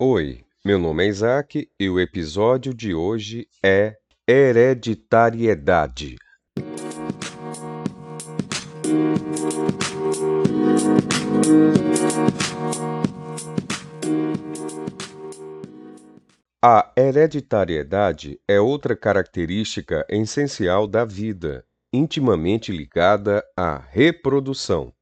Oi, meu nome é Isaac e o episódio de hoje é Hereditariedade. A hereditariedade é outra característica essencial da vida, intimamente ligada à reprodução.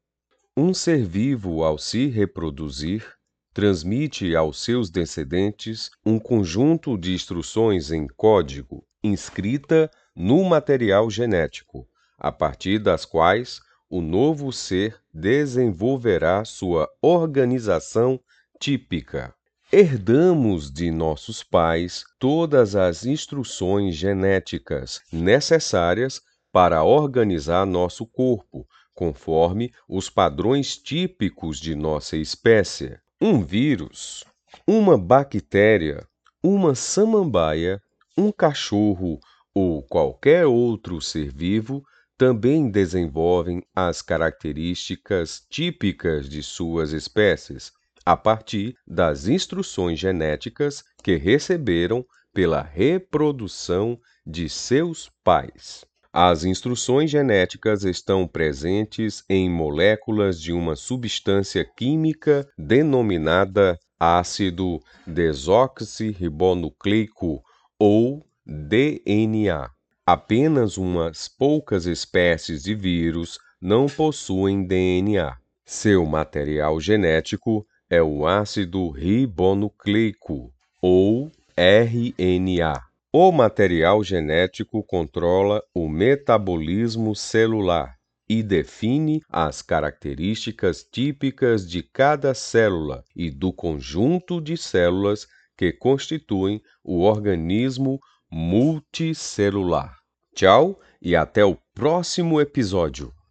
Um ser vivo, ao se reproduzir, transmite aos seus descendentes um conjunto de instruções em código inscrita no material genético, a partir das quais o novo ser desenvolverá sua organização típica. Herdamos de nossos pais todas as instruções genéticas necessárias para organizar nosso corpo, conforme os padrões típicos de nossa espécie. Um vírus, uma bactéria, uma samambaia, um cachorro ou qualquer outro ser vivo também desenvolvem as características típicas de suas espécies a partir das instruções genéticas que receberam pela reprodução de seus pais. As instruções genéticas estão presentes em moléculas de uma substância química denominada ácido desoxirribonucleico ou DNA. Apenas umas poucas espécies de vírus não possuem DNA. Seu material genético é o ácido ribonucleico ou RNA. O material genético controla o metabolismo celular e define as características típicas de cada célula e do conjunto de células que constituem o organismo multicelular. Tchau e até o próximo episódio.